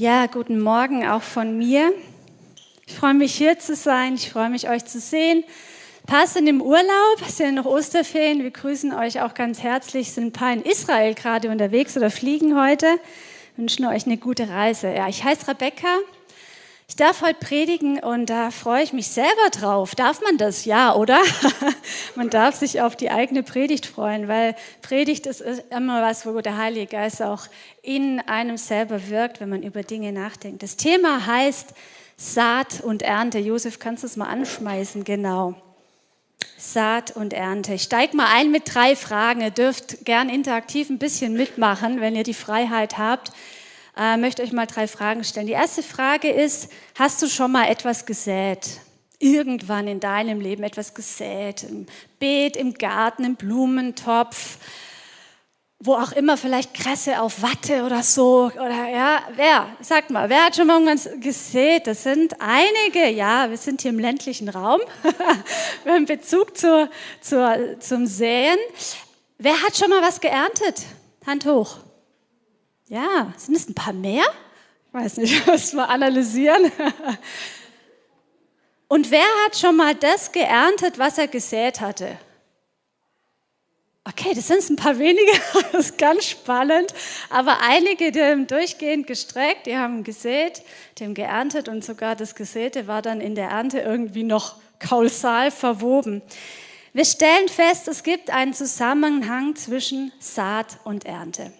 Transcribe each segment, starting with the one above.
Ja, guten Morgen auch von mir. Ich freue mich hier zu sein. Ich freue mich, euch zu sehen. Passen im Urlaub, es sind noch Osterferien. Wir grüßen euch auch ganz herzlich. Sind ein paar in Israel gerade unterwegs oder fliegen heute. Wünschen euch eine gute Reise. Ja, ich heiße Rebecca. Ich darf heute predigen und da freue ich mich selber drauf. Darf man das? Ja, oder? man darf sich auf die eigene Predigt freuen, weil Predigt ist immer was, wo der Heilige Geist auch in einem selber wirkt, wenn man über Dinge nachdenkt. Das Thema heißt Saat und Ernte. Josef, kannst du es mal anschmeißen? Genau. Saat und Ernte. Ich steige mal ein mit drei Fragen. Ihr dürft gern interaktiv ein bisschen mitmachen, wenn ihr die Freiheit habt äh, möchte euch mal drei Fragen stellen. Die erste Frage ist, hast du schon mal etwas gesät? Irgendwann in deinem Leben etwas gesät? Im Beet, im Garten, im Blumentopf, wo auch immer, vielleicht Kresse auf Watte oder so. Oder ja, wer? Sagt mal, wer hat schon mal irgendwas gesät? Das sind einige, ja, wir sind hier im ländlichen Raum. wir haben Bezug zur, zur, zum Säen. Wer hat schon mal was geerntet? Hand hoch. Ja, sind es ein paar mehr? Ich weiß nicht, muss mal analysieren. Und wer hat schon mal das geerntet, was er gesät hatte? Okay, das sind ein paar wenige, das ist ganz spannend, aber einige, die haben durchgehend gestreckt, die haben gesät, die haben geerntet und sogar das Gesäte war dann in der Ernte irgendwie noch kausal verwoben. Wir stellen fest, es gibt einen Zusammenhang zwischen Saat und Ernte.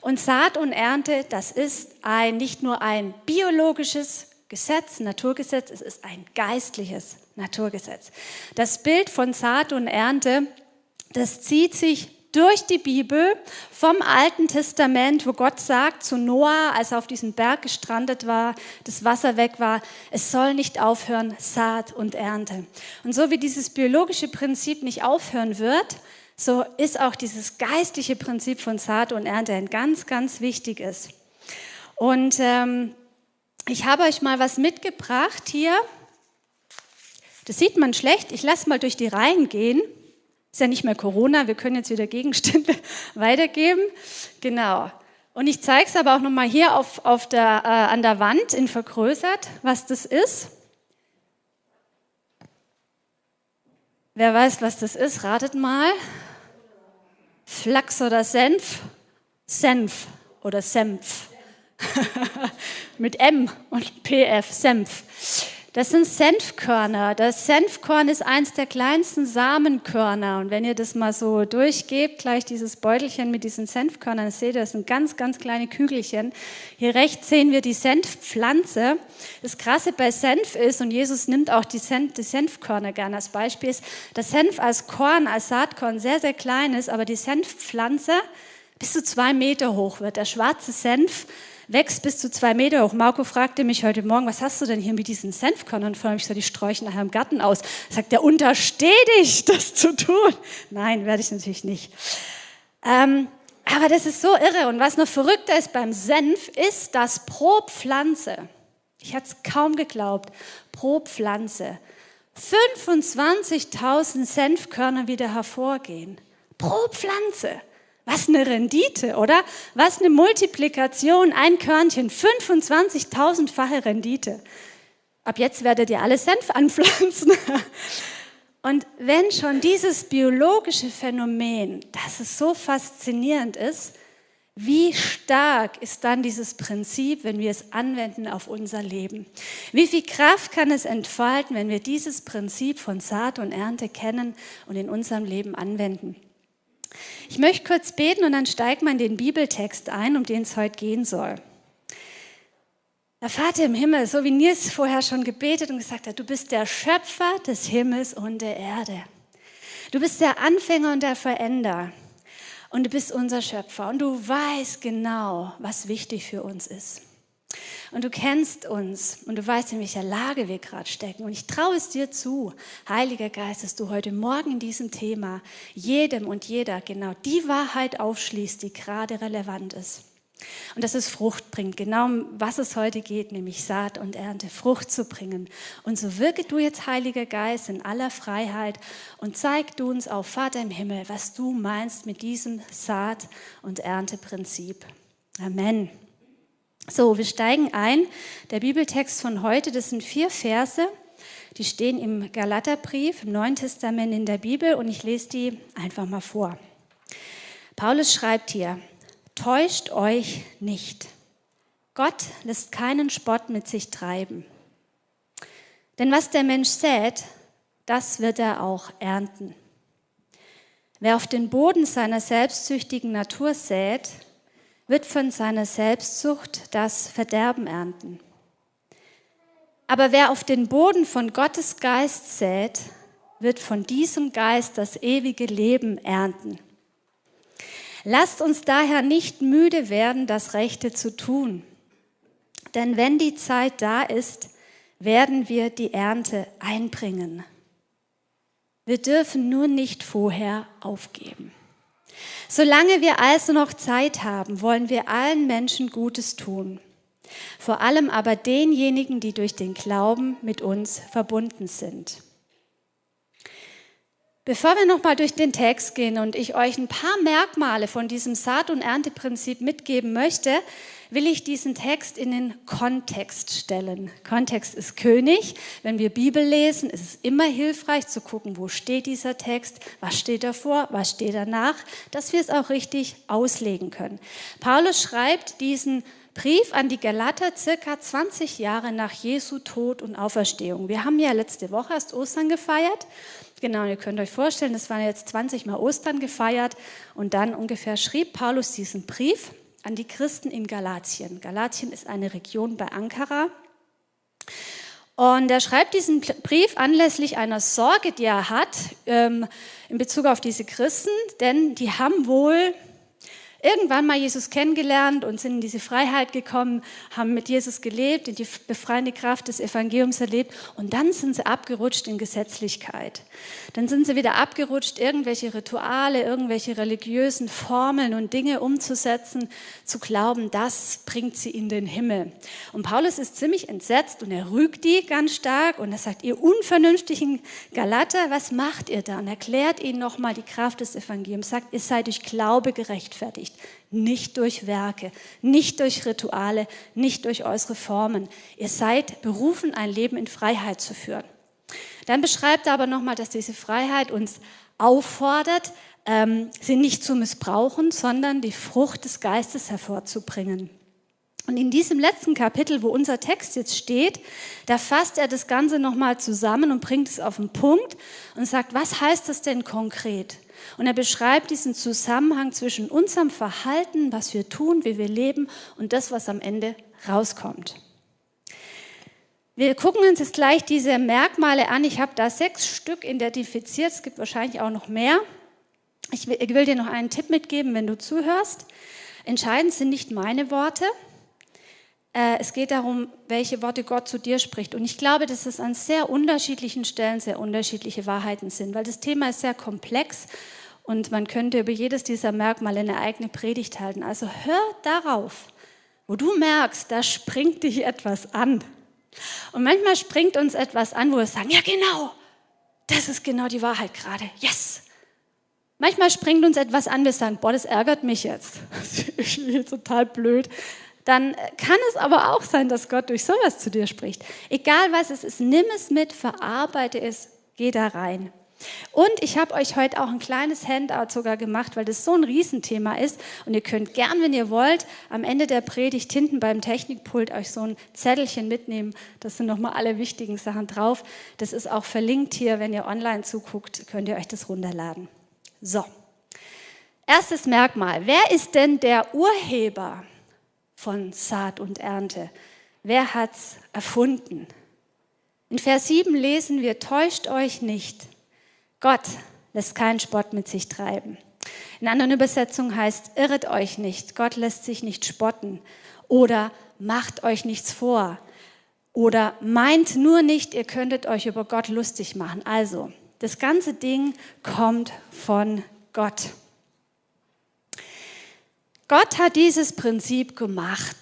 Und Saat und Ernte, das ist ein, nicht nur ein biologisches Gesetz, Naturgesetz, es ist ein geistliches Naturgesetz. Das Bild von Saat und Ernte, das zieht sich durch die Bibel vom Alten Testament, wo Gott sagt zu Noah, als er auf diesem Berg gestrandet war, das Wasser weg war, es soll nicht aufhören, Saat und Ernte. Und so wie dieses biologische Prinzip nicht aufhören wird, so ist auch dieses geistliche Prinzip von Saat und Ernte ein ganz, ganz wichtiges. Und ähm, ich habe euch mal was mitgebracht hier. Das sieht man schlecht. Ich lasse mal durch die Reihen gehen. Ist ja nicht mehr Corona, wir können jetzt wieder Gegenstände weitergeben. Genau. Und ich zeige es aber auch nochmal hier auf, auf der, äh, an der Wand in vergrößert, was das ist. Wer weiß, was das ist, ratet mal. Flachs oder Senf? Senf oder Senf. Mit M und PF, Senf. Das sind Senfkörner. Das Senfkorn ist eins der kleinsten Samenkörner. Und wenn ihr das mal so durchgebt, gleich dieses Beutelchen mit diesen Senfkörnern, seht ihr, das sind ganz, ganz kleine Kügelchen. Hier rechts sehen wir die Senfpflanze. Das Krasse bei Senf ist, und Jesus nimmt auch die, Senf, die Senfkörner gerne als Beispiel, ist, dass Senf als Korn, als Saatkorn sehr, sehr klein ist, aber die Senfpflanze bis zu zwei Meter hoch wird. Der schwarze Senf wächst bis zu zwei Meter hoch. Marco fragte mich heute Morgen, was hast du denn hier mit diesen Senfkörnern vor? Ich so, die sträuchen nachher im Garten aus. Sagt er, untersteh dich, das zu tun. Nein, werde ich natürlich nicht. Ähm, aber das ist so irre. Und was noch verrückter ist beim Senf, ist, dass pro Pflanze, ich hätte es kaum geglaubt, pro Pflanze 25.000 Senfkörner wieder hervorgehen. Pro Pflanze. Was eine Rendite, oder? Was eine Multiplikation, ein Körnchen, 25.000-fache Rendite. Ab jetzt werdet ihr alle Senf anpflanzen. Und wenn schon dieses biologische Phänomen, das es so faszinierend ist, wie stark ist dann dieses Prinzip, wenn wir es anwenden auf unser Leben? Wie viel Kraft kann es entfalten, wenn wir dieses Prinzip von Saat und Ernte kennen und in unserem Leben anwenden? Ich möchte kurz beten und dann steigt man den Bibeltext ein, um den es heute gehen soll. Der Vater im Himmel, so wie Nils vorher schon gebetet und gesagt hat, du bist der Schöpfer des Himmels und der Erde. Du bist der Anfänger und der Veränder. Und du bist unser Schöpfer. Und du weißt genau, was wichtig für uns ist. Und du kennst uns und du weißt, in welcher Lage wir gerade stecken. Und ich traue es dir zu, Heiliger Geist, dass du heute Morgen in diesem Thema jedem und jeder genau die Wahrheit aufschließt, die gerade relevant ist. Und dass es Frucht bringt, genau um was es heute geht, nämlich Saat und Ernte, Frucht zu bringen. Und so wirke du jetzt, Heiliger Geist, in aller Freiheit und zeig du uns auf, Vater im Himmel, was du meinst mit diesem Saat- und Ernteprinzip. Amen. So, wir steigen ein. Der Bibeltext von heute, das sind vier Verse. Die stehen im Galaterbrief, im Neuen Testament in der Bibel und ich lese die einfach mal vor. Paulus schreibt hier, täuscht euch nicht. Gott lässt keinen Spott mit sich treiben. Denn was der Mensch sät, das wird er auch ernten. Wer auf den Boden seiner selbstsüchtigen Natur sät, wird von seiner Selbstsucht das Verderben ernten. Aber wer auf den Boden von Gottes Geist sät, wird von diesem Geist das ewige Leben ernten. Lasst uns daher nicht müde werden, das Rechte zu tun. Denn wenn die Zeit da ist, werden wir die Ernte einbringen. Wir dürfen nur nicht vorher aufgeben. Solange wir also noch Zeit haben, wollen wir allen Menschen Gutes tun vor allem aber denjenigen, die durch den Glauben mit uns verbunden sind. Bevor wir nochmal durch den Text gehen und ich euch ein paar Merkmale von diesem Saat- und Ernteprinzip mitgeben möchte, will ich diesen Text in den Kontext stellen. Kontext ist König. Wenn wir Bibel lesen, ist es immer hilfreich zu gucken, wo steht dieser Text, was steht davor, was steht danach, dass wir es auch richtig auslegen können. Paulus schreibt diesen Brief an die Galater circa 20 Jahre nach Jesu Tod und Auferstehung. Wir haben ja letzte Woche erst Ostern gefeiert. Genau, ihr könnt euch vorstellen, das waren jetzt 20 Mal Ostern gefeiert und dann ungefähr schrieb Paulus diesen Brief an die Christen in Galatien. Galatien ist eine Region bei Ankara. Und er schreibt diesen Brief anlässlich einer Sorge, die er hat ähm, in Bezug auf diese Christen, denn die haben wohl irgendwann mal Jesus kennengelernt und sind in diese Freiheit gekommen, haben mit Jesus gelebt, in die befreiende Kraft des Evangeliums erlebt und dann sind sie abgerutscht in Gesetzlichkeit. Dann sind sie wieder abgerutscht, irgendwelche Rituale, irgendwelche religiösen Formeln und Dinge umzusetzen, zu glauben, das bringt sie in den Himmel. Und Paulus ist ziemlich entsetzt und er rügt die ganz stark und er sagt, ihr unvernünftigen Galater, was macht ihr da? Und erklärt ihnen nochmal die Kraft des Evangeliums, sagt, ihr seid durch Glaube gerechtfertigt nicht. Durch Werke, nicht durch Rituale, nicht durch äußere Formen. Ihr seid berufen, ein Leben in Freiheit zu führen. Dann beschreibt er aber nochmal, dass diese Freiheit uns auffordert, ähm, sie nicht zu missbrauchen, sondern die Frucht des Geistes hervorzubringen. Und in diesem letzten Kapitel, wo unser Text jetzt steht, da fasst er das Ganze nochmal zusammen und bringt es auf den Punkt und sagt, was heißt das denn konkret? Und er beschreibt diesen Zusammenhang zwischen unserem Verhalten, was wir tun, wie wir leben und das, was am Ende rauskommt. Wir gucken uns jetzt gleich diese Merkmale an. Ich habe da sechs Stück identifiziert. Es gibt wahrscheinlich auch noch mehr. Ich will, ich will dir noch einen Tipp mitgeben, wenn du zuhörst. Entscheidend sind nicht meine Worte. Äh, es geht darum, welche Worte Gott zu dir spricht. Und ich glaube, dass es an sehr unterschiedlichen Stellen sehr unterschiedliche Wahrheiten sind, weil das Thema ist sehr komplex und man könnte über jedes dieser Merkmale eine eigene Predigt halten. Also hör darauf, wo du merkst, da springt dich etwas an. Und manchmal springt uns etwas an, wo wir sagen, ja genau, das ist genau die Wahrheit gerade. Yes. Manchmal springt uns etwas an, wir sagen, boah, das ärgert mich jetzt. Das ist total blöd. Dann kann es aber auch sein, dass Gott durch sowas zu dir spricht. Egal was es ist, nimm es mit, verarbeite es, geh da rein. Und ich habe euch heute auch ein kleines Handout sogar gemacht, weil das so ein Riesenthema ist. Und ihr könnt gern, wenn ihr wollt, am Ende der Predigt hinten beim Technikpult euch so ein Zettelchen mitnehmen. Das sind nochmal alle wichtigen Sachen drauf. Das ist auch verlinkt hier. Wenn ihr online zuguckt, könnt ihr euch das runterladen. So. Erstes Merkmal. Wer ist denn der Urheber von Saat und Ernte? Wer hat's erfunden? In Vers 7 lesen wir, täuscht euch nicht. Gott lässt keinen Spott mit sich treiben. In anderen Übersetzungen heißt, irret euch nicht, Gott lässt sich nicht spotten oder macht euch nichts vor oder meint nur nicht, ihr könntet euch über Gott lustig machen. Also, das ganze Ding kommt von Gott. Gott hat dieses Prinzip gemacht.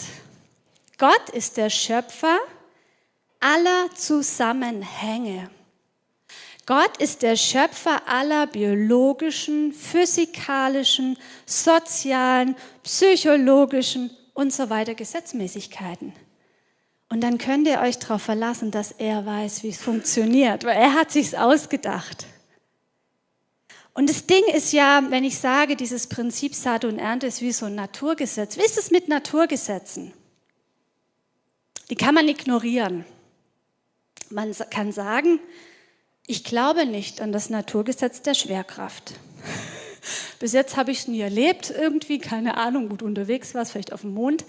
Gott ist der Schöpfer aller Zusammenhänge. Gott ist der Schöpfer aller biologischen, physikalischen, sozialen, psychologischen und so weiter Gesetzmäßigkeiten. Und dann könnt ihr euch darauf verlassen, dass er weiß, wie es funktioniert, weil er hat sich's ausgedacht. Und das Ding ist ja, wenn ich sage, dieses Prinzip Saat und Ernte ist wie so ein Naturgesetz. Wie ist es mit Naturgesetzen? Die kann man ignorieren. Man kann sagen, ich glaube nicht an das Naturgesetz der Schwerkraft. Bis jetzt habe ich es nie erlebt, irgendwie, keine Ahnung, gut unterwegs war, vielleicht auf dem Mond.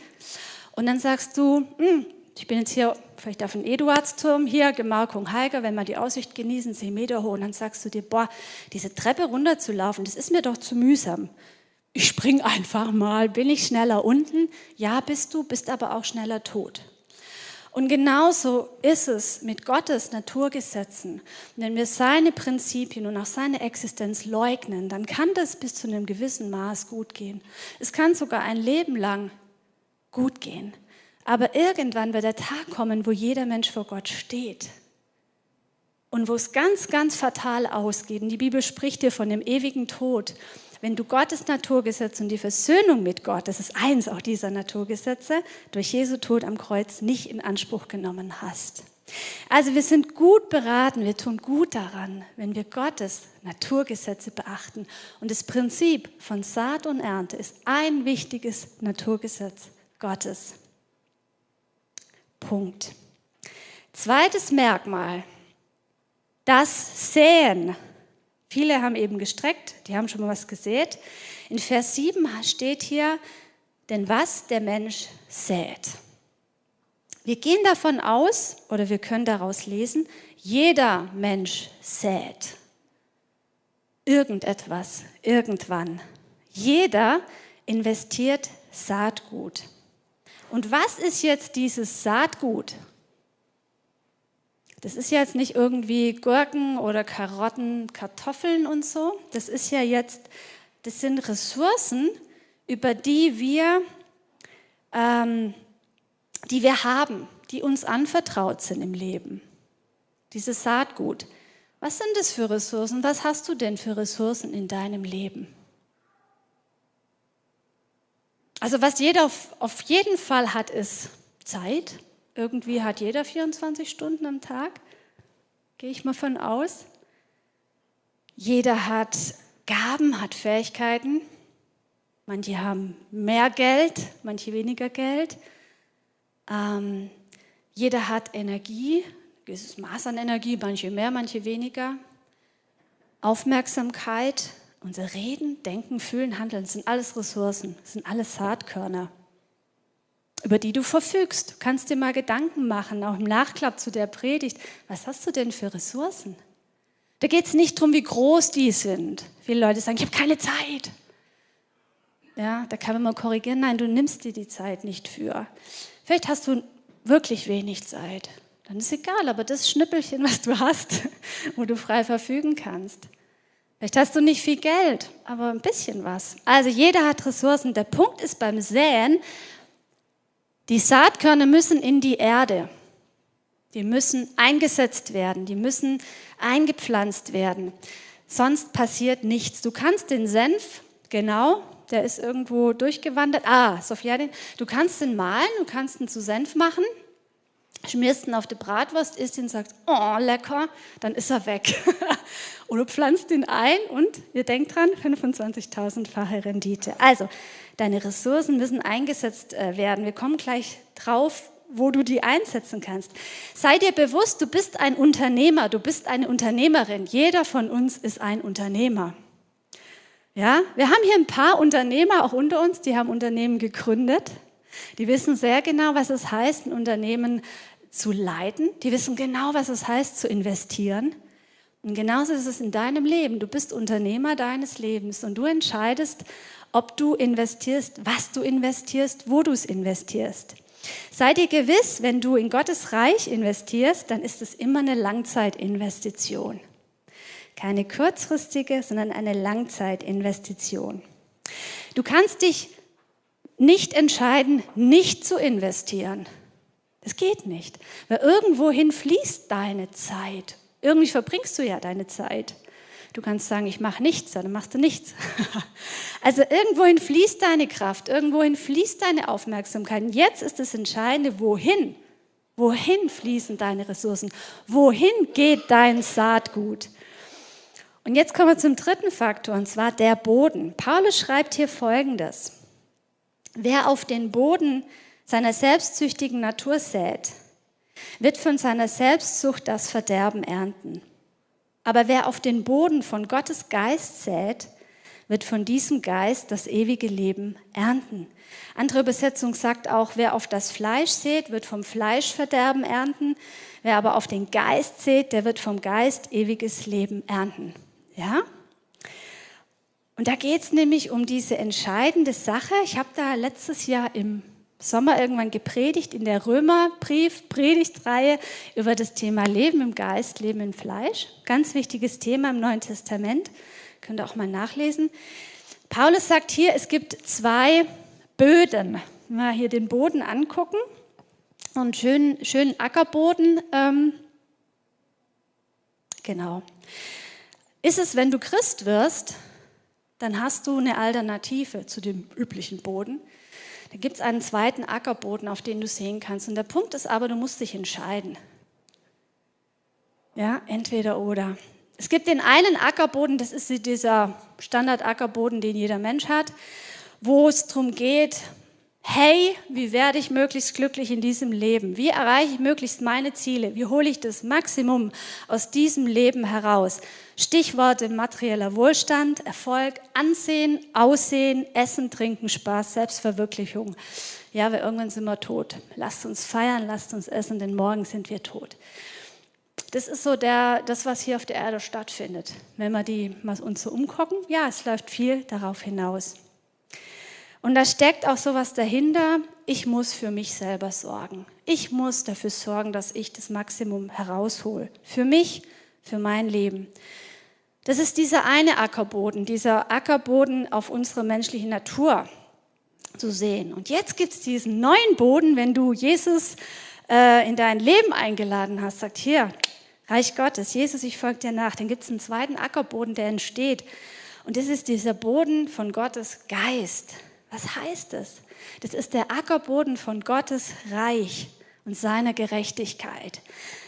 Und dann sagst du, hm, ich bin jetzt hier vielleicht auf dem Eduardsturm, hier Gemarkung Heiger, wenn wir die Aussicht genießen, 10 Meter hoch, und dann sagst du dir, boah, diese Treppe runterzulaufen, das ist mir doch zu mühsam. Ich spring einfach mal, bin ich schneller unten? Ja, bist du, bist aber auch schneller tot. Und genauso ist es mit Gottes Naturgesetzen. Wenn wir seine Prinzipien und auch seine Existenz leugnen, dann kann das bis zu einem gewissen Maß gut gehen. Es kann sogar ein Leben lang gut gehen. Aber irgendwann wird der Tag kommen, wo jeder Mensch vor Gott steht. Und wo es ganz, ganz fatal ausgeht. Und die Bibel spricht dir von dem ewigen Tod wenn du Gottes Naturgesetz und die Versöhnung mit Gott, das ist eins auch dieser Naturgesetze, durch Jesu Tod am Kreuz nicht in Anspruch genommen hast. Also wir sind gut beraten, wir tun gut daran, wenn wir Gottes Naturgesetze beachten. Und das Prinzip von Saat und Ernte ist ein wichtiges Naturgesetz Gottes. Punkt. Zweites Merkmal, das Säen Viele haben eben gestreckt, die haben schon mal was gesät. In Vers 7 steht hier, denn was der Mensch sät. Wir gehen davon aus, oder wir können daraus lesen, jeder Mensch sät. Irgendetwas, irgendwann. Jeder investiert Saatgut. Und was ist jetzt dieses Saatgut? Das ist jetzt nicht irgendwie Gurken oder Karotten, Kartoffeln und so. Das ist ja jetzt, das sind Ressourcen, über die wir, ähm, die wir haben, die uns anvertraut sind im Leben. Dieses Saatgut. Was sind das für Ressourcen? Was hast du denn für Ressourcen in deinem Leben? Also was jeder auf, auf jeden Fall hat, ist Zeit. Irgendwie hat jeder 24 Stunden am Tag, gehe ich mal von aus. Jeder hat Gaben, hat Fähigkeiten. Manche haben mehr Geld, manche weniger Geld. Ähm, jeder hat Energie, gewisses Maß an Energie, manche mehr, manche weniger. Aufmerksamkeit, unser Reden, Denken, Fühlen, Handeln, sind alles Ressourcen, sind alles Saatkörner über die du verfügst. Du kannst dir mal Gedanken machen, auch im Nachklapp zu der Predigt. Was hast du denn für Ressourcen? Da geht es nicht darum, wie groß die sind. Viele Leute sagen, ich habe keine Zeit. Ja, da kann man mal korrigieren. Nein, du nimmst dir die Zeit nicht für. Vielleicht hast du wirklich wenig Zeit. Dann ist egal, aber das Schnippelchen, was du hast, wo du frei verfügen kannst. Vielleicht hast du nicht viel Geld, aber ein bisschen was. Also jeder hat Ressourcen. Der Punkt ist beim Säen, die Saatkörner müssen in die Erde. Die müssen eingesetzt werden, die müssen eingepflanzt werden. Sonst passiert nichts. Du kannst den Senf, genau, der ist irgendwo durchgewandert. Ah, Sophia, du kannst den mahlen, du kannst ihn zu Senf machen, schmierst ihn auf die Bratwurst, isst ihn, sagst, oh, lecker, dann ist er weg. Oder pflanzt ihn ein und ihr denkt dran, 25.000-fache Rendite. Also, deine Ressourcen müssen eingesetzt äh, werden. Wir kommen gleich drauf, wo du die einsetzen kannst. Sei dir bewusst, du bist ein Unternehmer, du bist eine Unternehmerin. Jeder von uns ist ein Unternehmer. Ja, wir haben hier ein paar Unternehmer auch unter uns, die haben Unternehmen gegründet. Die wissen sehr genau, was es heißt, ein Unternehmen zu leiten. Die wissen genau, was es heißt, zu investieren. Und genauso ist es in deinem Leben. Du bist Unternehmer deines Lebens und du entscheidest, ob du investierst, was du investierst, wo du es investierst. Sei dir gewiss, wenn du in Gottes Reich investierst, dann ist es immer eine Langzeitinvestition. Keine kurzfristige, sondern eine Langzeitinvestition. Du kannst dich nicht entscheiden, nicht zu investieren. Das geht nicht, weil irgendwohin fließt deine Zeit irgendwie verbringst du ja deine Zeit. Du kannst sagen, ich mache nichts, dann machst du nichts. also irgendwohin fließt deine Kraft, irgendwohin fließt deine Aufmerksamkeit. Und jetzt ist das Entscheidende, wohin? Wohin fließen deine Ressourcen? Wohin geht dein Saatgut? Und jetzt kommen wir zum dritten Faktor, und zwar der Boden. Paulus schreibt hier Folgendes. Wer auf den Boden seiner selbstsüchtigen Natur sät, wird von seiner Selbstsucht das Verderben ernten. Aber wer auf den Boden von Gottes Geist sät, wird von diesem Geist das ewige Leben ernten. Andere Übersetzung sagt auch, wer auf das Fleisch sät, wird vom Fleischverderben ernten. Wer aber auf den Geist sät, der wird vom Geist ewiges Leben ernten. Ja? Und da geht es nämlich um diese entscheidende Sache. Ich habe da letztes Jahr im Sommer irgendwann gepredigt in der Römerbrief, Predigtreihe über das Thema Leben im Geist, Leben im Fleisch. Ganz wichtiges Thema im Neuen Testament. Könnt ihr auch mal nachlesen. Paulus sagt hier, es gibt zwei Böden. Wenn wir hier den Boden angucken, einen schönen, schönen Ackerboden. Ähm, genau. Ist es, wenn du Christ wirst, dann hast du eine Alternative zu dem üblichen Boden. Da gibt es einen zweiten Ackerboden, auf den du sehen kannst. Und der Punkt ist aber, du musst dich entscheiden. Ja, entweder oder. Es gibt den einen Ackerboden, das ist dieser Standard-Ackerboden, den jeder Mensch hat, wo es darum geht, hey, wie werde ich möglichst glücklich in diesem Leben? Wie erreiche ich möglichst meine Ziele? Wie hole ich das Maximum aus diesem Leben heraus? Stichworte materieller Wohlstand, Erfolg, Ansehen, Aussehen, Essen, Trinken, Spaß, Selbstverwirklichung. Ja, weil irgendwann sind wir tot. Lasst uns feiern, lasst uns essen, denn morgen sind wir tot. Das ist so der, das, was hier auf der Erde stattfindet. Wenn wir die mal uns so umgucken, ja, es läuft viel darauf hinaus. Und da steckt auch sowas dahinter, ich muss für mich selber sorgen. Ich muss dafür sorgen, dass ich das Maximum heraushole. Für mich, für mein Leben. Das ist dieser eine Ackerboden, dieser Ackerboden auf unsere menschliche Natur zu sehen. Und jetzt gibt es diesen neuen Boden, wenn du Jesus äh, in dein Leben eingeladen hast, sagt hier, Reich Gottes, Jesus, ich folge dir nach. Dann gibt es einen zweiten Ackerboden, der entsteht. Und das ist dieser Boden von Gottes Geist. Was heißt das? Das ist der Ackerboden von Gottes Reich und seiner Gerechtigkeit.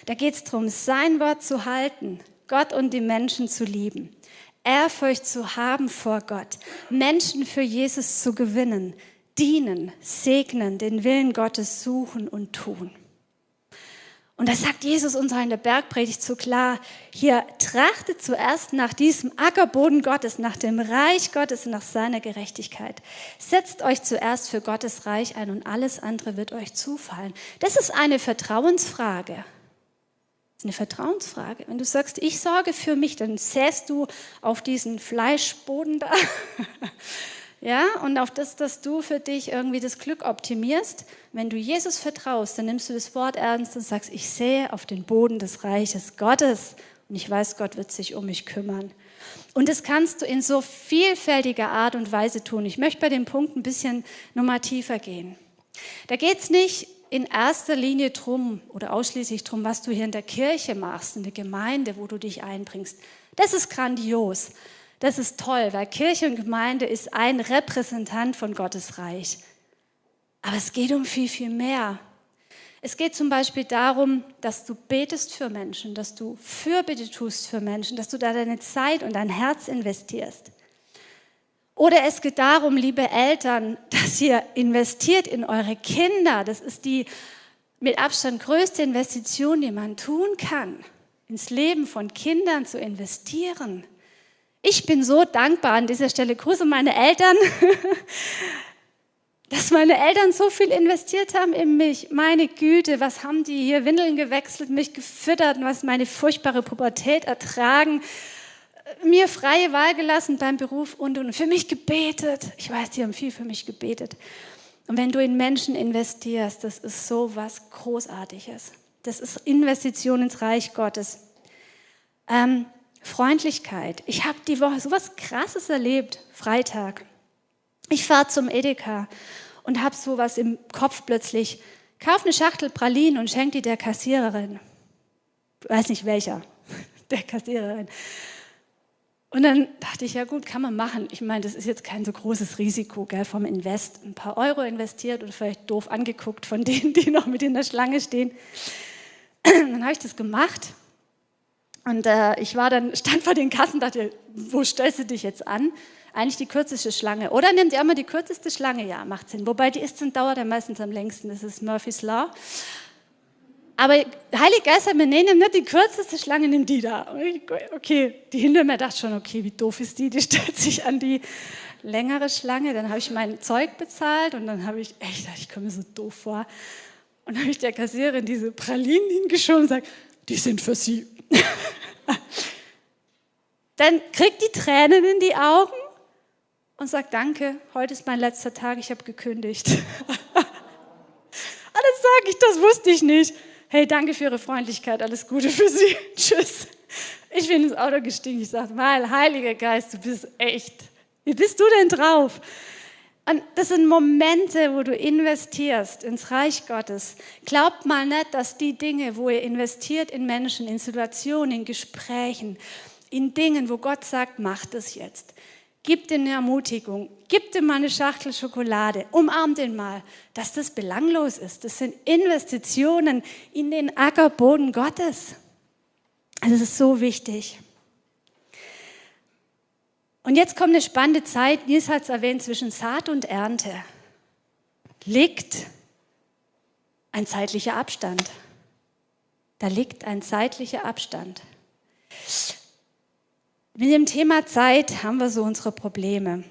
Da geht es darum, sein Wort zu halten, Gott und die Menschen zu lieben, Ehrfurcht zu haben vor Gott, Menschen für Jesus zu gewinnen, dienen, segnen, den Willen Gottes suchen und tun. Und da sagt Jesus uns in der Bergpredigt so klar, hier trachtet zuerst nach diesem Ackerboden Gottes, nach dem Reich Gottes und nach seiner Gerechtigkeit. Setzt euch zuerst für Gottes Reich ein und alles andere wird euch zufallen. Das ist eine Vertrauensfrage. Das ist eine Vertrauensfrage. Wenn du sagst, ich sorge für mich, dann säst du auf diesen Fleischboden da. Ja, und auf das, dass du für dich irgendwie das Glück optimierst. Wenn du Jesus vertraust, dann nimmst du das Wort ernst und sagst, ich sehe auf den Boden des Reiches Gottes und ich weiß, Gott wird sich um mich kümmern. Und das kannst du in so vielfältiger Art und Weise tun. Ich möchte bei dem Punkt ein bisschen nochmal tiefer gehen. Da geht es nicht in erster Linie drum oder ausschließlich drum, was du hier in der Kirche machst, in der Gemeinde, wo du dich einbringst. Das ist grandios. Das ist toll, weil Kirche und Gemeinde ist ein Repräsentant von Gottes Reich. Aber es geht um viel, viel mehr. Es geht zum Beispiel darum, dass du betest für Menschen, dass du Fürbitte tust für Menschen, dass du da deine Zeit und dein Herz investierst. Oder es geht darum, liebe Eltern, dass ihr investiert in eure Kinder. Das ist die mit Abstand größte Investition, die man tun kann, ins Leben von Kindern zu investieren. Ich bin so dankbar an dieser Stelle. Grüße meine Eltern, dass meine Eltern so viel investiert haben in mich. Meine Güte, was haben die hier Windeln gewechselt, mich gefüttert, was meine furchtbare Pubertät ertragen, mir freie Wahl gelassen beim Beruf und und für mich gebetet. Ich weiß, die haben viel für mich gebetet. Und wenn du in Menschen investierst, das ist so was Großartiges. Das ist Investition ins Reich Gottes. Ähm, Freundlichkeit. Ich habe die Woche so was Krasses erlebt, Freitag. Ich fahre zum Edeka und habe so was im Kopf plötzlich. Kauf eine Schachtel Pralinen und schenk die der Kassiererin. Weiß nicht welcher, der Kassiererin. Und dann dachte ich, ja gut, kann man machen. Ich meine, das ist jetzt kein so großes Risiko gell, vom Invest. Ein paar Euro investiert oder vielleicht doof angeguckt von denen, die noch mit in der Schlange stehen. Dann habe ich das gemacht. Und äh, ich war dann, stand vor den Kassen und dachte, wo stellst du dich jetzt an? Eigentlich die kürzeste Schlange. Oder nimmt ihr immer die kürzeste Schlange? Ja, macht Sinn. Wobei die ist und dauert ja meistens am längsten. Das ist Murphy's Law. Aber Heilige Geist hat mir, nee, nimm nicht die kürzeste Schlange, nimm die da. Okay, die hinter mir dachte schon, okay, wie doof ist die? Die stellt sich an die längere Schlange. Dann habe ich mein Zeug bezahlt und dann habe ich, echt, ich komme mir so doof vor. Und dann habe ich der Kassiererin diese Pralinen hingeschoben und gesagt, die sind für Sie. dann kriegt die Tränen in die Augen und sagt, danke, heute ist mein letzter Tag, ich habe gekündigt. Alles sage ich, das wusste ich nicht hey, danke für Ihre Freundlichkeit, alles Gute für Sie, tschüss. Ich bin ins Auto gestiegen, ich sage, mal, Heiliger Geist, du bist echt. Wie bist du denn drauf? Und das sind Momente, wo du investierst ins Reich Gottes. Glaubt mal nicht, dass die Dinge, wo ihr investiert in Menschen, in Situationen, in Gesprächen, in Dingen, wo Gott sagt, macht es jetzt, Gib dir eine Ermutigung, gib dir mal eine Schachtel Schokolade, umarm den mal, dass das belanglos ist. Das sind Investitionen in den Ackerboden Gottes. Also es ist so wichtig. Und jetzt kommt eine spannende Zeit, Nils hat es erwähnt, zwischen Saat und Ernte liegt ein zeitlicher Abstand. Da liegt ein zeitlicher Abstand. Mit dem Thema Zeit haben wir so unsere Probleme.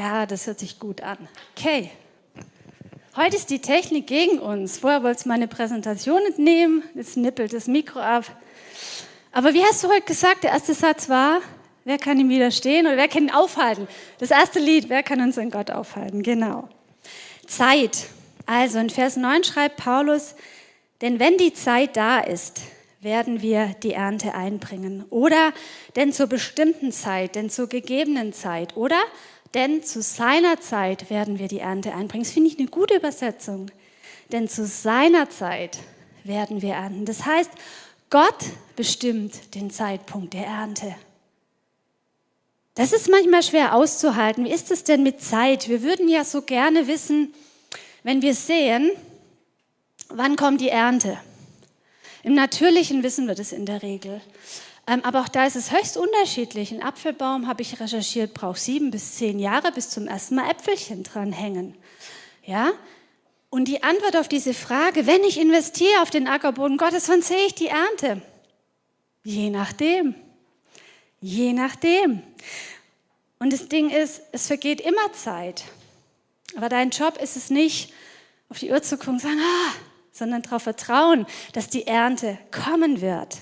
Ja, das hört sich gut an. Okay. Heute ist die Technik gegen uns. Vorher wollte es meine Präsentation entnehmen, jetzt nippelt das Mikro ab. Aber wie hast du heute gesagt, der erste Satz war, wer kann ihm widerstehen oder wer kann ihn aufhalten? Das erste Lied, wer kann unseren Gott aufhalten? Genau. Zeit. Also in Vers 9 schreibt Paulus, denn wenn die Zeit da ist, werden wir die Ernte einbringen. Oder denn zur bestimmten Zeit, denn zur gegebenen Zeit. Oder denn zu seiner Zeit werden wir die Ernte einbringen. Das finde ich eine gute Übersetzung. Denn zu seiner Zeit werden wir ernten. Das heißt, Gott bestimmt den Zeitpunkt der Ernte. Das ist manchmal schwer auszuhalten. Wie ist es denn mit Zeit? Wir würden ja so gerne wissen, wenn wir sehen, wann kommt die Ernte. Im Natürlichen wissen wir das in der Regel. Ähm, aber auch da ist es höchst unterschiedlich. Ein Apfelbaum, habe ich recherchiert, braucht sieben bis zehn Jahre bis zum ersten Mal Äpfelchen dranhängen. Ja? Und die Antwort auf diese Frage, wenn ich investiere auf den Ackerboden Gottes, wann sehe ich die Ernte? Je nachdem. Je nachdem. Und das Ding ist, es vergeht immer Zeit. Aber dein Job ist es nicht, auf die Uhr zu gucken und sagen, ah, sondern darauf vertrauen, dass die Ernte kommen wird.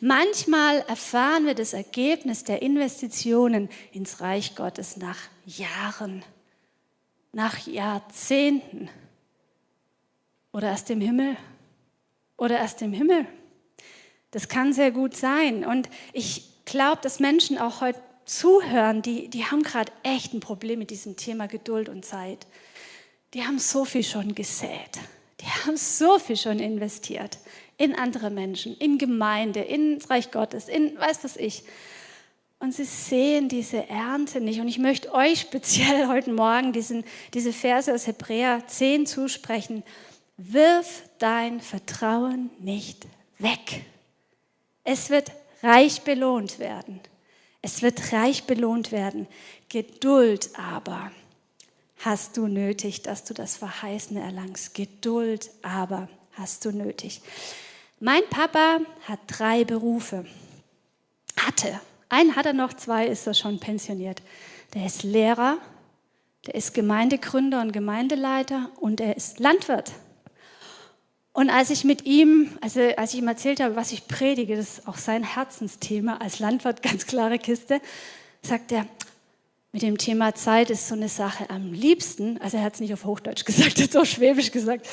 Manchmal erfahren wir das Ergebnis der Investitionen ins Reich Gottes nach Jahren, nach Jahrzehnten oder erst im Himmel oder erst im Himmel. Das kann sehr gut sein. Und ich glaube, dass Menschen auch heute zuhören, die, die haben gerade echt ein Problem mit diesem Thema Geduld und Zeit. Die haben so viel schon gesät. Die haben so viel schon investiert in andere Menschen, in Gemeinde, ins Reich Gottes, in weiß was ich. Und sie sehen diese Ernte nicht. Und ich möchte euch speziell heute Morgen diesen, diese Verse aus Hebräer 10 zusprechen. Wirf dein Vertrauen nicht weg. Es wird reich belohnt werden. Es wird reich belohnt werden. Geduld aber hast du nötig, dass du das Verheißene erlangst. Geduld aber hast du nötig. Mein Papa hat drei Berufe. Hatte. Einen hat er noch, zwei ist er schon pensioniert. Der ist Lehrer, der ist Gemeindegründer und Gemeindeleiter und er ist Landwirt. Und als ich mit ihm, also als ich ihm erzählt habe, was ich predige, das ist auch sein Herzensthema als Landwirt, ganz klare Kiste, sagt er, mit dem Thema Zeit ist so eine Sache am liebsten, also er hat es nicht auf Hochdeutsch gesagt, er hat es auf Schwäbisch gesagt,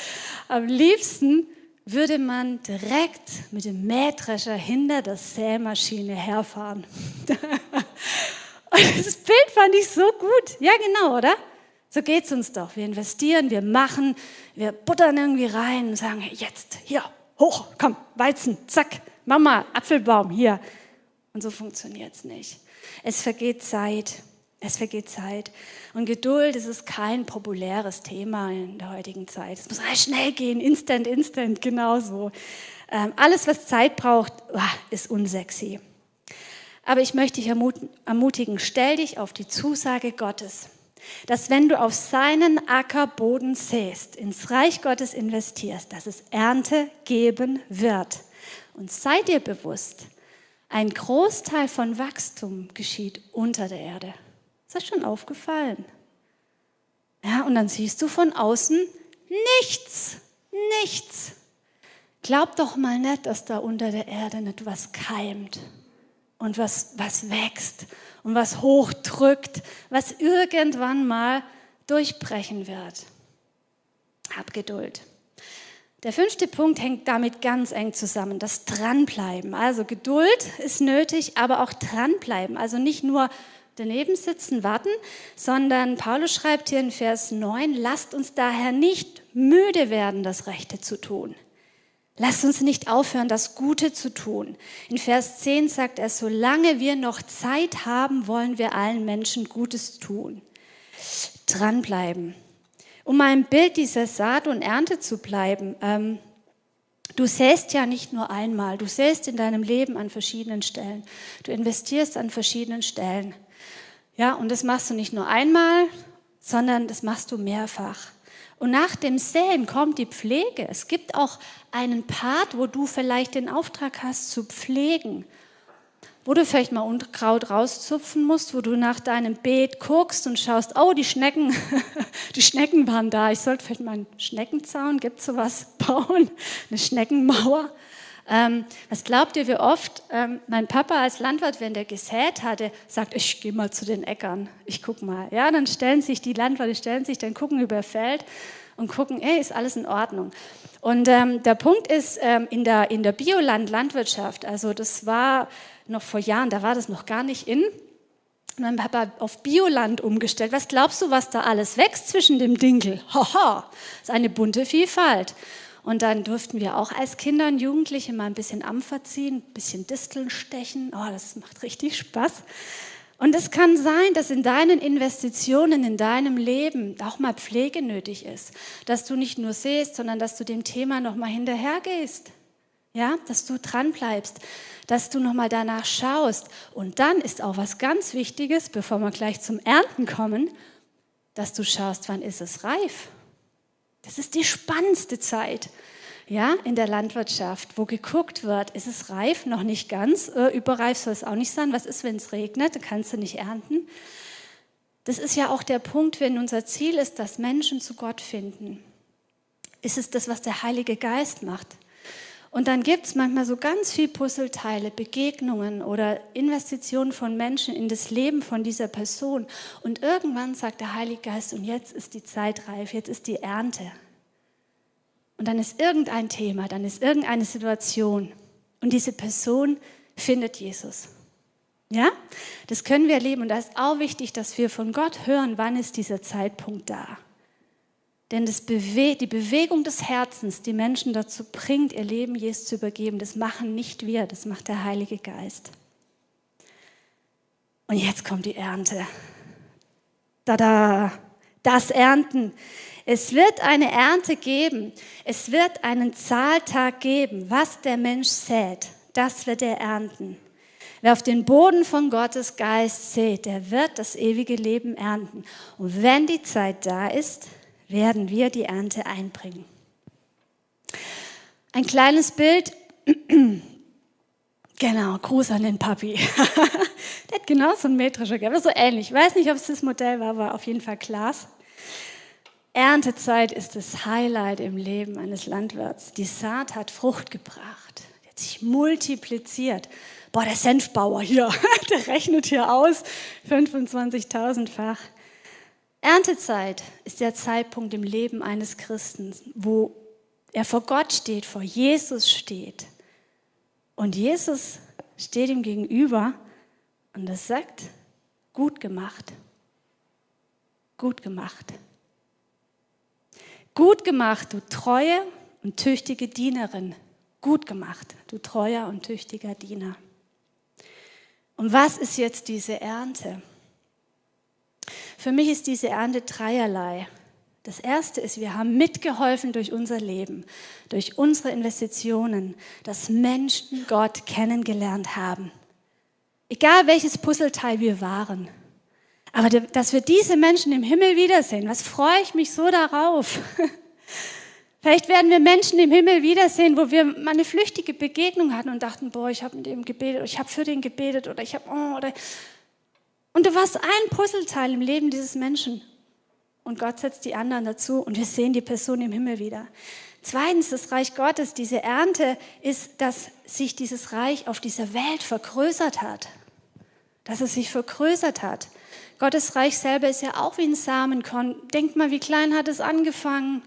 am liebsten würde man direkt mit dem Mähdrescher hinter der Sämaschine herfahren. Und das Bild fand ich so gut. Ja, genau, oder? So geht es uns doch. Wir investieren, wir machen, wir buttern irgendwie rein und sagen, jetzt, hier, hoch, komm, Weizen, zack, Mama, Apfelbaum, hier. Und so funktioniert es nicht. Es vergeht Zeit. Es vergeht Zeit. Und Geduld das ist kein populäres Thema in der heutigen Zeit. Es muss alles schnell gehen, instant, instant, genauso. Ähm, alles, was Zeit braucht, ist unsexy. Aber ich möchte dich ermutigen, stell dich auf die Zusage Gottes, dass wenn du auf seinen Ackerboden säst, ins Reich Gottes investierst, dass es Ernte geben wird. Und sei dir bewusst, ein Großteil von Wachstum geschieht unter der Erde. Ist das schon aufgefallen? Ja, und dann siehst du von außen nichts, nichts. Glaub doch mal nicht, dass da unter der Erde nicht was keimt und was, was wächst und was hochdrückt, was irgendwann mal durchbrechen wird. Hab Geduld. Der fünfte Punkt hängt damit ganz eng zusammen, das Dranbleiben. Also Geduld ist nötig, aber auch dranbleiben. Also nicht nur daneben sitzen, warten, sondern Paulus schreibt hier in Vers 9, lasst uns daher nicht müde werden, das Rechte zu tun. Lasst uns nicht aufhören, das Gute zu tun. In Vers 10 sagt er, solange wir noch Zeit haben, wollen wir allen Menschen Gutes tun. Dranbleiben. Um mal im Bild dieser Saat und Ernte zu bleiben, ähm, du säst ja nicht nur einmal, du säst in deinem Leben an verschiedenen Stellen. Du investierst an verschiedenen Stellen. Ja, und das machst du nicht nur einmal, sondern das machst du mehrfach. Und nach dem Säen kommt die Pflege. Es gibt auch einen Part, wo du vielleicht den Auftrag hast zu pflegen, wo du vielleicht mal Unkraut rauszupfen musst, wo du nach deinem Beet guckst und schaust, oh, die Schnecken, die Schnecken waren da. Ich sollte vielleicht mal einen Schneckenzaun, gibt es sowas, bauen, eine Schneckenmauer. Ähm, was glaubt ihr, wie oft ähm, mein Papa als Landwirt, wenn der gesät hatte, sagt, ich gehe mal zu den Äckern, ich guck mal. Ja, dann stellen sich die Landwirte, stellen sich dann gucken über Feld und gucken, ey, ist alles in Ordnung. Und ähm, der Punkt ist, ähm, in der, in der Bioland-Landwirtschaft, also das war noch vor Jahren, da war das noch gar nicht in, mein Papa auf Bioland umgestellt. Was glaubst du, was da alles wächst zwischen dem Dinkel? Haha, ist eine bunte Vielfalt. Und dann durften wir auch als Kinder und Jugendliche mal ein bisschen Ampfer ziehen, ein bisschen Disteln stechen. Oh, das macht richtig Spaß. Und es kann sein, dass in deinen Investitionen, in deinem Leben auch mal Pflege nötig ist. Dass du nicht nur siehst, sondern dass du dem Thema nochmal hinterhergehst. Ja, dass du dran bleibst, dass du nochmal danach schaust. Und dann ist auch was ganz Wichtiges, bevor wir gleich zum Ernten kommen, dass du schaust, wann ist es reif? Das ist die spannendste Zeit ja, in der Landwirtschaft, wo geguckt wird, ist es reif, noch nicht ganz, äh, überreif soll es auch nicht sein. Was ist, wenn es regnet? Dann kannst du nicht ernten. Das ist ja auch der Punkt, wenn unser Ziel ist, dass Menschen zu Gott finden. Ist es das, was der Heilige Geist macht? Und dann gibt es manchmal so ganz viel Puzzleteile, Begegnungen oder Investitionen von Menschen in das Leben von dieser Person. Und irgendwann sagt der Heilige Geist, und jetzt ist die Zeit reif, jetzt ist die Ernte. Und dann ist irgendein Thema, dann ist irgendeine Situation. Und diese Person findet Jesus. Ja, das können wir erleben. Und da ist auch wichtig, dass wir von Gott hören, wann ist dieser Zeitpunkt da. Denn Bewe die Bewegung des Herzens, die Menschen dazu bringt, ihr Leben Jesus zu übergeben, das machen nicht wir, das macht der Heilige Geist. Und jetzt kommt die Ernte. Tada! Das Ernten. Es wird eine Ernte geben. Es wird einen Zahltag geben. Was der Mensch sät, das wird er ernten. Wer auf den Boden von Gottes Geist sät, der wird das ewige Leben ernten. Und wenn die Zeit da ist, werden wir die Ernte einbringen. Ein kleines Bild. Genau, Gruß an den Papi. Der hat genauso ein metrischer gehabt, so ähnlich. Ich weiß nicht, ob es das Modell war, aber auf jeden Fall Glas. Erntezeit ist das Highlight im Leben eines Landwirts. Die Saat hat Frucht gebracht, die hat sich multipliziert. Boah, der Senfbauer hier, der rechnet hier aus, 25.000-fach. Erntezeit ist der Zeitpunkt im Leben eines Christen, wo er vor Gott steht, vor Jesus steht. Und Jesus steht ihm gegenüber und er sagt, gut gemacht, gut gemacht. Gut gemacht, du treue und tüchtige Dienerin. Gut gemacht, du treuer und tüchtiger Diener. Und was ist jetzt diese Ernte? Für mich ist diese Ernte dreierlei. Das erste ist, wir haben mitgeholfen durch unser Leben, durch unsere Investitionen, dass Menschen Gott kennengelernt haben. Egal welches Puzzleteil wir waren. Aber dass wir diese Menschen im Himmel wiedersehen, was freue ich mich so darauf. Vielleicht werden wir Menschen im Himmel wiedersehen, wo wir mal eine flüchtige Begegnung hatten und dachten, boah, ich habe mit dem gebetet, oder ich habe für den gebetet oder ich habe, oh, oder. Und du warst ein Puzzleteil im Leben dieses Menschen. Und Gott setzt die anderen dazu und wir sehen die Person im Himmel wieder. Zweitens, das Reich Gottes, diese Ernte ist, dass sich dieses Reich auf dieser Welt vergrößert hat. Dass es sich vergrößert hat. Gottes Reich selber ist ja auch wie ein Samenkorn. Denkt mal, wie klein hat es angefangen?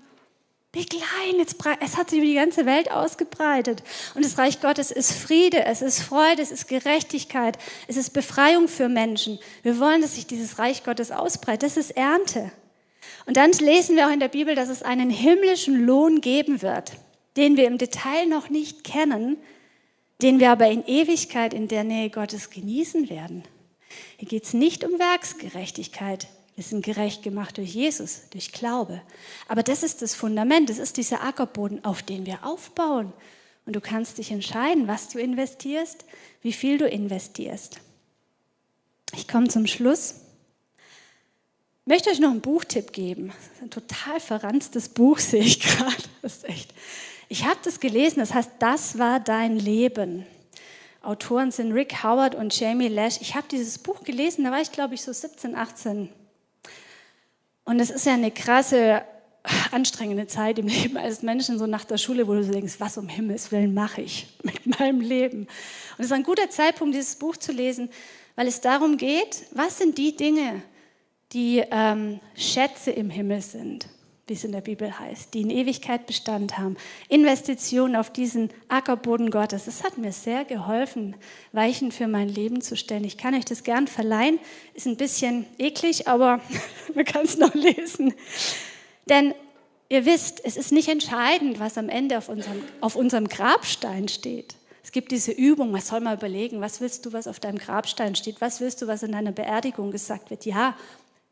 Wie klein, es hat sich über die ganze Welt ausgebreitet. Und das Reich Gottes ist Friede, es ist Freude, es ist Gerechtigkeit, es ist Befreiung für Menschen. Wir wollen, dass sich dieses Reich Gottes ausbreitet. Das ist Ernte. Und dann lesen wir auch in der Bibel, dass es einen himmlischen Lohn geben wird, den wir im Detail noch nicht kennen, den wir aber in Ewigkeit in der Nähe Gottes genießen werden. Hier geht es nicht um Werksgerechtigkeit. Wir sind gerecht gemacht durch Jesus, durch Glaube. Aber das ist das Fundament, das ist dieser Ackerboden, auf den wir aufbauen. Und du kannst dich entscheiden, was du investierst, wie viel du investierst. Ich komme zum Schluss. Ich möchte euch noch einen Buchtipp geben. Das ist ein total verranztes Buch, sehe ich gerade. Ich habe das gelesen, das heißt, das war dein Leben. Autoren sind Rick Howard und Jamie Lash. Ich habe dieses Buch gelesen, da war ich, glaube ich, so 17, 18. Und es ist ja eine krasse, anstrengende Zeit im Leben eines Menschen, so nach der Schule, wo du denkst, was um Himmels Willen mache ich mit meinem Leben? Und es ist ein guter Zeitpunkt, dieses Buch zu lesen, weil es darum geht, was sind die Dinge, die ähm, Schätze im Himmel sind wie es in der Bibel heißt, die in Ewigkeit Bestand haben. Investitionen auf diesen Ackerboden Gottes. Das hat mir sehr geholfen, Weichen für mein Leben zu stellen. Ich kann euch das gern verleihen. Ist ein bisschen eklig, aber man kann es noch lesen. Denn ihr wisst, es ist nicht entscheidend, was am Ende auf unserem, auf unserem Grabstein steht. Es gibt diese Übung, man soll mal überlegen, was willst du, was auf deinem Grabstein steht? Was willst du, was in deiner Beerdigung gesagt wird? Ja,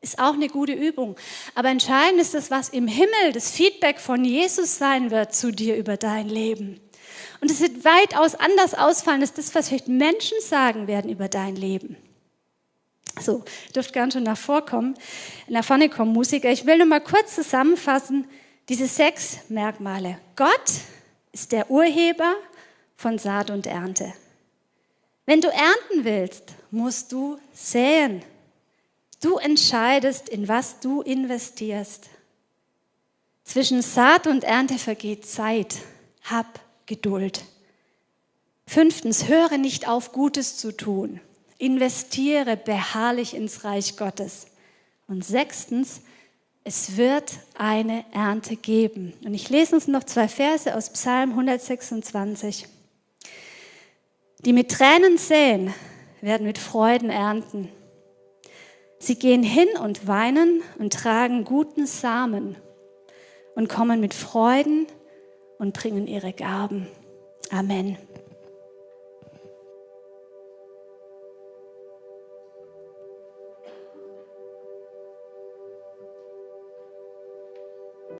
ist auch eine gute Übung. Aber entscheidend ist das, was im Himmel das Feedback von Jesus sein wird zu dir über dein Leben. Und es wird weitaus anders ausfallen als das, was vielleicht Menschen sagen werden über dein Leben. So, dürft gern schon nach vorkommen, nach vorne kommen, Musiker. Ich will nur mal kurz zusammenfassen, diese sechs Merkmale. Gott ist der Urheber von Saat und Ernte. Wenn du ernten willst, musst du säen. Du entscheidest, in was du investierst. Zwischen Saat und Ernte vergeht Zeit. Hab Geduld. Fünftens, höre nicht auf, Gutes zu tun. Investiere beharrlich ins Reich Gottes. Und sechstens, es wird eine Ernte geben. Und ich lese uns noch zwei Verse aus Psalm 126. Die mit Tränen säen, werden mit Freuden ernten. Sie gehen hin und weinen und tragen guten Samen und kommen mit Freuden und bringen ihre Gaben. Amen.